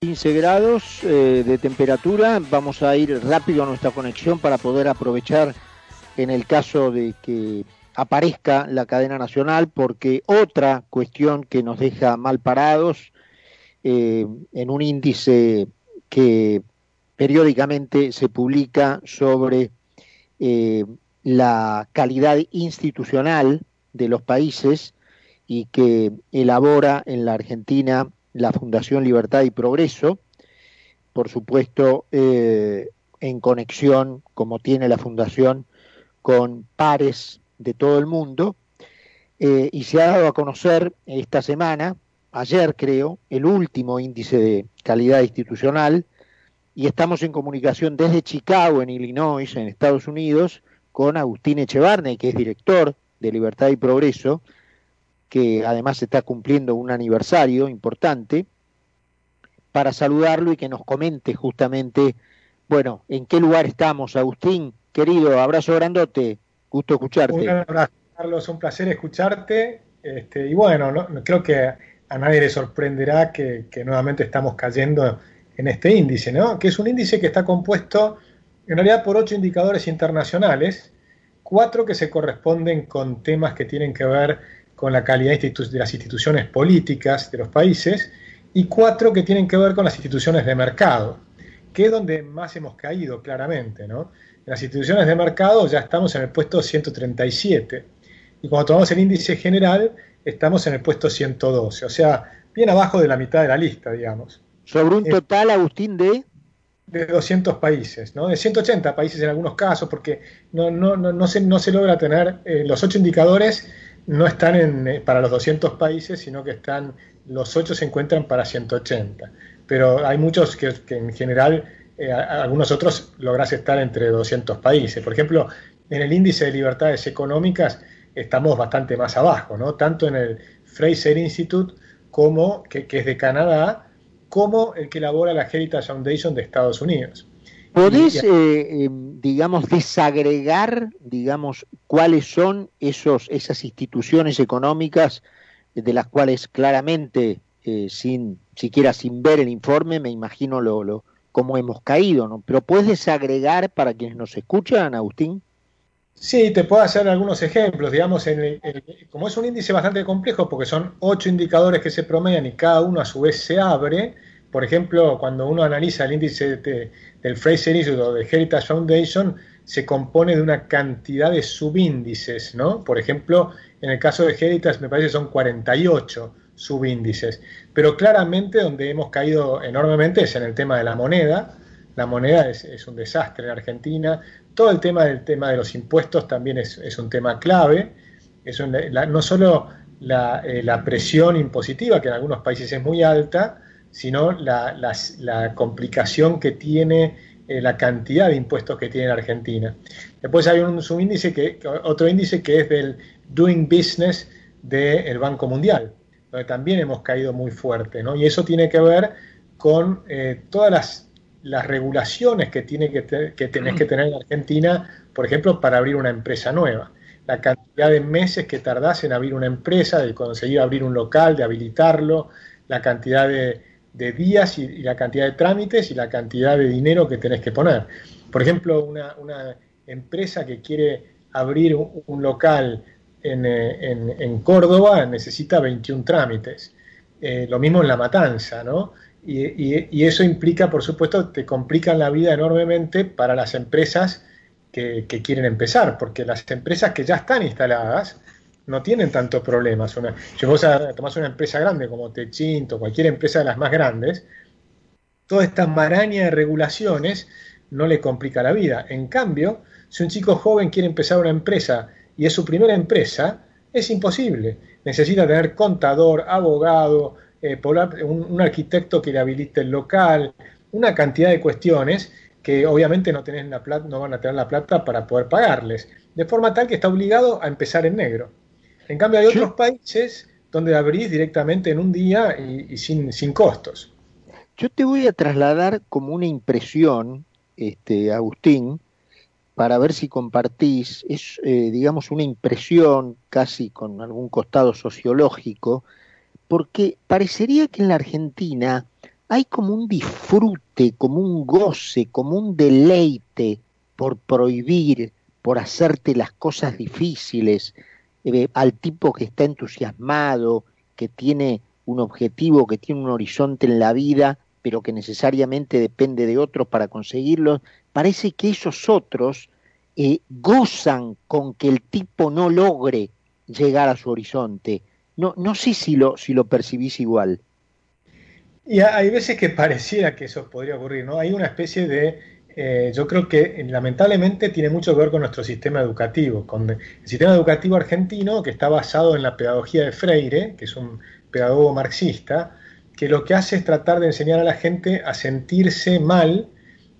15 grados eh, de temperatura. Vamos a ir rápido a nuestra conexión para poder aprovechar en el caso de que aparezca la cadena nacional, porque otra cuestión que nos deja mal parados eh, en un índice que periódicamente se publica sobre eh, la calidad institucional de los países y que elabora en la Argentina la Fundación Libertad y Progreso, por supuesto eh, en conexión, como tiene la Fundación, con pares de todo el mundo, eh, y se ha dado a conocer esta semana, ayer creo, el último índice de calidad institucional, y estamos en comunicación desde Chicago, en Illinois, en Estados Unidos, con Agustín Echevarne, que es director de Libertad y Progreso, que además está cumpliendo un aniversario importante, para saludarlo y que nos comente justamente, bueno, en qué lugar estamos. Agustín, querido, abrazo grandote, gusto escucharte. Un abrazo, Carlos, un placer escucharte. Este, y bueno, no, creo que a nadie le sorprenderá que, que, nuevamente estamos cayendo en este índice, ¿no? Que es un índice que está compuesto en realidad por ocho indicadores internacionales, cuatro que se corresponden con temas que tienen que ver con la calidad de las instituciones políticas de los países, y cuatro que tienen que ver con las instituciones de mercado, que es donde más hemos caído claramente. ¿no? En las instituciones de mercado ya estamos en el puesto 137, y cuando tomamos el índice general estamos en el puesto 112, o sea, bien abajo de la mitad de la lista, digamos. Sobre un total, Agustín, de de 200 países, ¿no? de 180 países en algunos casos, porque no, no, no, no se, no se logra tener eh, los ocho indicadores no están en, eh, para los 200 países, sino que están, los 8 se encuentran para 180. Pero hay muchos que, en general, eh, algunos otros logras estar entre 200 países. Por ejemplo, en el índice de libertades económicas estamos bastante más abajo, ¿no? Tanto en el Fraser Institute, como, que, que es de Canadá, como el que elabora la Heritage Foundation de Estados Unidos. ¿Podés, eh, em, digamos, desagregar, digamos, cuáles son esos, esas instituciones económicas de las cuales claramente, eh, sin siquiera sin ver el informe, me imagino lo, lo cómo hemos caído, ¿no? Pero ¿puedes desagregar para quienes nos escuchan, Agustín? Sí, te puedo hacer algunos ejemplos. Digamos, en como es un índice bastante complejo, porque son ocho indicadores que se promedian y cada uno a su vez se abre, por ejemplo, cuando uno analiza el índice del Fraser Institute o de Heritage Foundation, se compone de una cantidad de subíndices, ¿no? Por ejemplo, en el caso de Heritage me parece que son 48 subíndices, pero claramente donde hemos caído enormemente es en el tema de la moneda. La moneda es, un desastre en Argentina. Todo el tema del tema de los impuestos también es, un tema clave. Es no solo eh, la presión impositiva, que en algunos países es muy alta, sino la, complicación que tiene eh, la cantidad de impuestos que tiene la Argentina. Después hay un subíndice que, otro índice que es del Doing Business del Banco Mundial, donde también hemos caído muy fuerte, ¿no? Y eso tiene que ver con eh, todas las, regulaciones que, tiene que, que tenés que tener en Argentina, por ejemplo, para abrir una empresa nueva. La cantidad de meses que tardás en abrir una empresa, de conseguir abrir un local, de habilitarlo, la cantidad de, de días y, la cantidad de trámites y la cantidad de dinero que tenés que poner. Por ejemplo, una, empresa que quiere abrir un, local eh, en, Córdoba necesita 21 trámites. Eh, lo mismo en La Matanza, ¿no? Y, eso implica, por supuesto, te complican la vida enormemente para las empresas que, que quieren empezar, porque las empresas que ya están instaladas, no tienen tantos problemas. Una, si vos tomás una empresa grande como Techinto, cualquier empresa de las más grandes, toda esta maraña de regulaciones no le complica la vida. En cambio, si un chico joven quiere empezar una empresa y es su primera empresa, es imposible. Necesita tener contador, abogado, eh, un, arquitecto que le habilite el local, una cantidad de cuestiones que obviamente no, tenés la plata, no van a tener la plata para poder pagarles. De forma tal que está obligado a empezar en negro. En cambio, hay otros países donde abrís directamente en un día y, sin, sin, costos. Yo te voy a trasladar como una impresión, este, Agustín, para ver si compartís, es, eh, digamos, una impresión casi con algún costado sociológico, porque parecería que en la Argentina hay como un disfrute, como un goce, como un deleite por prohibir, por hacerte las cosas difíciles, al tipo que está entusiasmado, que tiene un objetivo, que tiene un horizonte en la vida, pero que necesariamente depende de otros para conseguirlo, parece que esos otros eh, gozan con que el tipo no logre llegar a su horizonte. No, no sé si lo, si lo percibís igual. Y hay veces que pareciera que eso podría ocurrir, ¿no? Hay una especie de, eh, yo creo que lamentablemente tiene mucho que ver con nuestro sistema educativo, con el sistema educativo argentino que está basado en la pedagogía de Freire, que es un pedagogo marxista, que lo que hace es tratar de enseñar a la gente a sentirse mal,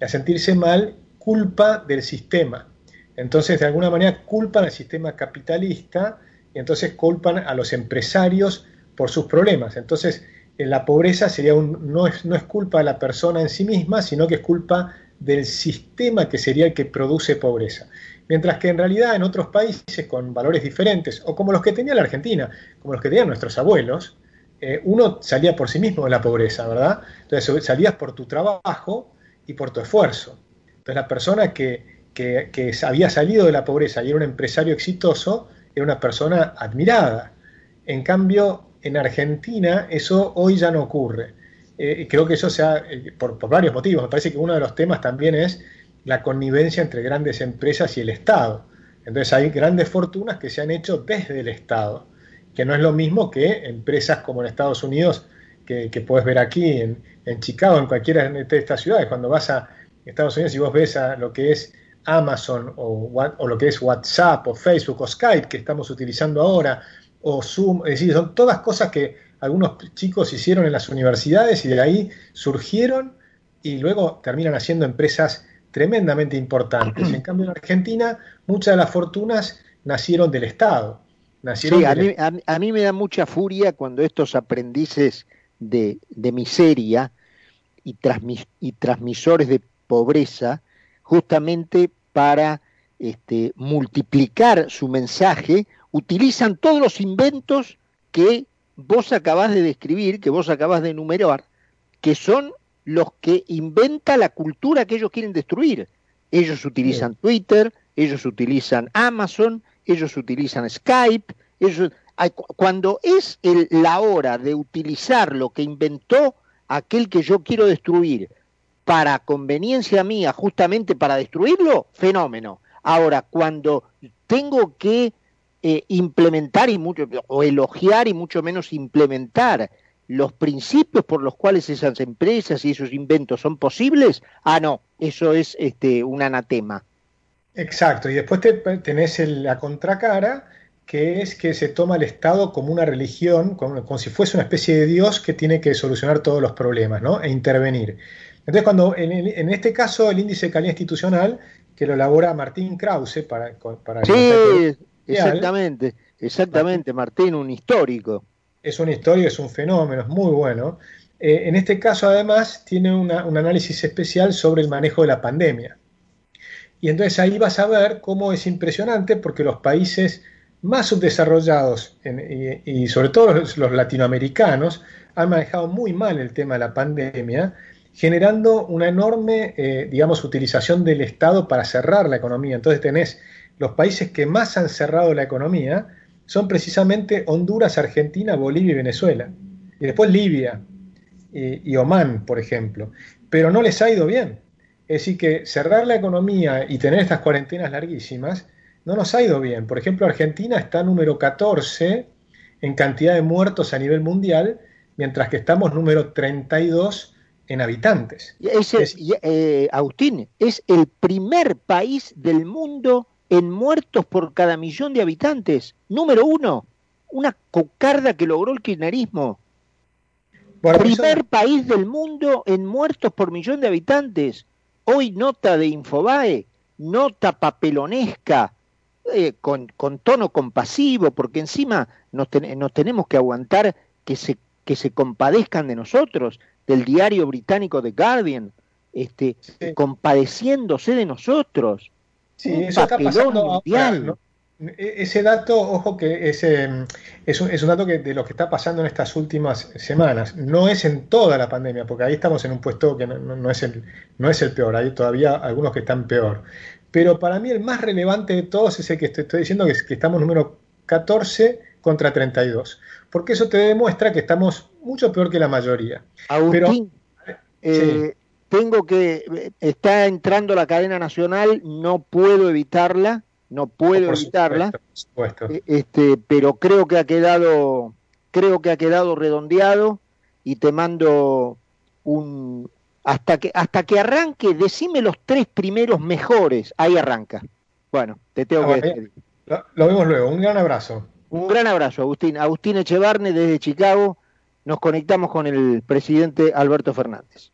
a sentirse mal culpa del sistema. Entonces, de alguna manera, culpan al sistema capitalista y entonces culpan a los empresarios por sus problemas. Entonces, la pobreza sería un, no, es, no es culpa de la persona en sí misma, sino que es culpa del sistema que sería el que produce pobreza. Mientras que en realidad en otros países con valores diferentes, o como los que tenía la Argentina, como los que tenían nuestros abuelos, eh, uno salía por sí mismo de la pobreza, ¿verdad? Entonces salías por tu trabajo y por tu esfuerzo. Entonces la persona que, que, que había salido de la pobreza y era un empresario exitoso, era una persona admirada. En cambio, en Argentina eso hoy ya no ocurre. Eh, creo que eso sea eh, por, varios motivos. Me parece que uno de los temas también es la connivencia entre grandes empresas y el Estado. Entonces hay grandes fortunas que se han hecho desde el Estado, que no es lo mismo que empresas como en Estados Unidos, que, puedes ver aquí en, Chicago, en cualquiera de estas ciudades. Cuando vas a Estados Unidos y vos ves a lo que es Amazon o, o lo que es WhatsApp o Facebook o Skype que estamos utilizando ahora, o Zoom, es decir, son todas cosas que algunos chicos hicieron en las universidades y de ahí surgieron y luego terminan haciendo empresas tremendamente importantes. En cambio, en Argentina, muchas de las fortunas nacieron del Estado. sí, a, mí, me da mucha furia cuando estos aprendices de, miseria y, y, transmisores de pobreza, justamente para este, multiplicar su mensaje, utilizan todos los inventos que vos acabás de describir, que vos acabás de enumerar, que son los que inventa la cultura que ellos quieren destruir. Ellos utilizan Twitter, ellos utilizan Amazon, ellos utilizan Skype, ellos, cuando es la hora de utilizar lo que inventó aquel que yo quiero destruir para conveniencia mía, justamente para destruirlo, fenómeno. Ahora, cuando tengo que eh, implementar y mucho, o elogiar y mucho menos implementar los principios por los cuales esas empresas y esos inventos son posibles, ah, no, eso es este, un anatema. Exacto, y después te, tenés la contracara, que es que se toma el Estado como una religión, como, si fuese una especie de Dios que tiene que solucionar todos los problemas, ¿no? E intervenir. Entonces, cuando en, este caso el índice de calidad institucional, que lo elabora Martín Krause para... para sí, Exactamente, exactamente, Martín, un histórico. Es un histórico, es un fenómeno, es muy bueno. Eh, en este caso, además, tiene un análisis especial sobre el manejo de la pandemia. Y entonces ahí vas a ver cómo es impresionante porque los países más subdesarrollados y, sobre todo los, latinoamericanos han manejado muy mal el tema de la pandemia, generando una enorme, eh, digamos, utilización del Estado para cerrar la economía. Entonces tenés los países que más han cerrado la economía son precisamente Honduras, Argentina, Bolivia y Venezuela. Y después Libia y, Omán, por ejemplo. Pero no les ha ido bien. Es decir, que cerrar la economía y tener estas cuarentenas larguísimas no nos ha ido bien. Por ejemplo, Argentina está número 14 en cantidad de muertos a nivel mundial, mientras que estamos número 32 en habitantes. es, eh, Agustín, es el primer país del mundo en muertos por cada millón de habitantes. Número uno, una cocarda que logró el kirchnerismo. Primer país del mundo en muertos por millón de habitantes. Hoy nota de Infobae, nota papelonesca, eh, con, tono compasivo, porque encima nos, tenemos que aguantar que se, que se compadezcan de nosotros, del diario británico The Guardian, este, compadeciéndose de nosotros. Sí, eso está pasando e, ese dato, ojo que ese, es, un, es un dato que, de lo que está pasando en estas últimas semanas. No es en toda la pandemia, porque ahí estamos en un puesto que no, es, el, no es el peor, hay todavía algunos que están peor. Pero para mí el más relevante de todos es el que estoy, diciendo, que, es, que estamos número 14 contra 32. Porque eso te demuestra que estamos mucho peor que la mayoría. Agustín, eh, tengo que, está entrando la cadena nacional, no puedo evitarla, no puedo evitarla, eh, este, pero creo que ha quedado, creo que ha quedado redondeado y te mando un, hasta que, hasta que arranque, decime los tres primeros mejores, ahí arranca. Bueno, te tengo ah, que decir. Lo, vemos luego, un gran abrazo. Un gran abrazo, Agustín. Agustín Echevarne desde Chicago, nos conectamos con el presidente Alberto Fernández.